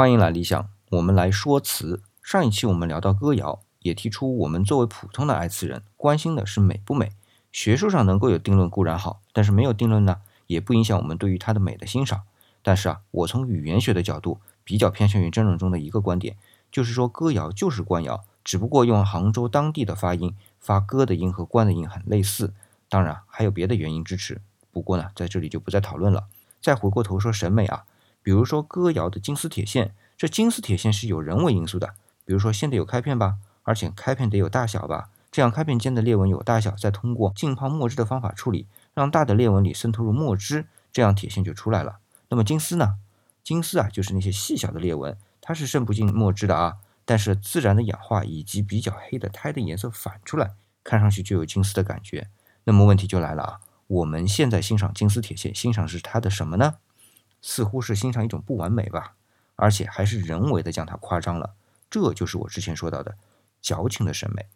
欢迎来理想，我们来说词。上一期我们聊到歌谣，也提出我们作为普通的爱词人，关心的是美不美。学术上能够有定论固然好，但是没有定论呢，也不影响我们对于它的美的欣赏。但是啊，我从语言学的角度，比较偏向于争论中的一个观点，就是说歌谣就是官谣，只不过用杭州当地的发音发歌的音和官的音很类似。当然还有别的原因支持，不过呢，在这里就不再讨论了。再回过头说审美啊。比如说歌谣的金丝铁线，这金丝铁线是有人为因素的。比如说线得有开片吧，而且开片得有大小吧，这样开片间的裂纹有大小，再通过浸泡墨汁的方法处理，让大的裂纹里渗透入墨汁，这样铁线就出来了。那么金丝呢？金丝啊，就是那些细小的裂纹，它是渗不进墨汁的啊，但是自然的氧化以及比较黑的胎的颜色反出来，看上去就有金丝的感觉。那么问题就来了啊，我们现在欣赏金丝铁线，欣赏是它的什么呢？似乎是欣赏一种不完美吧，而且还是人为的将它夸张了，这就是我之前说到的矫情的审美。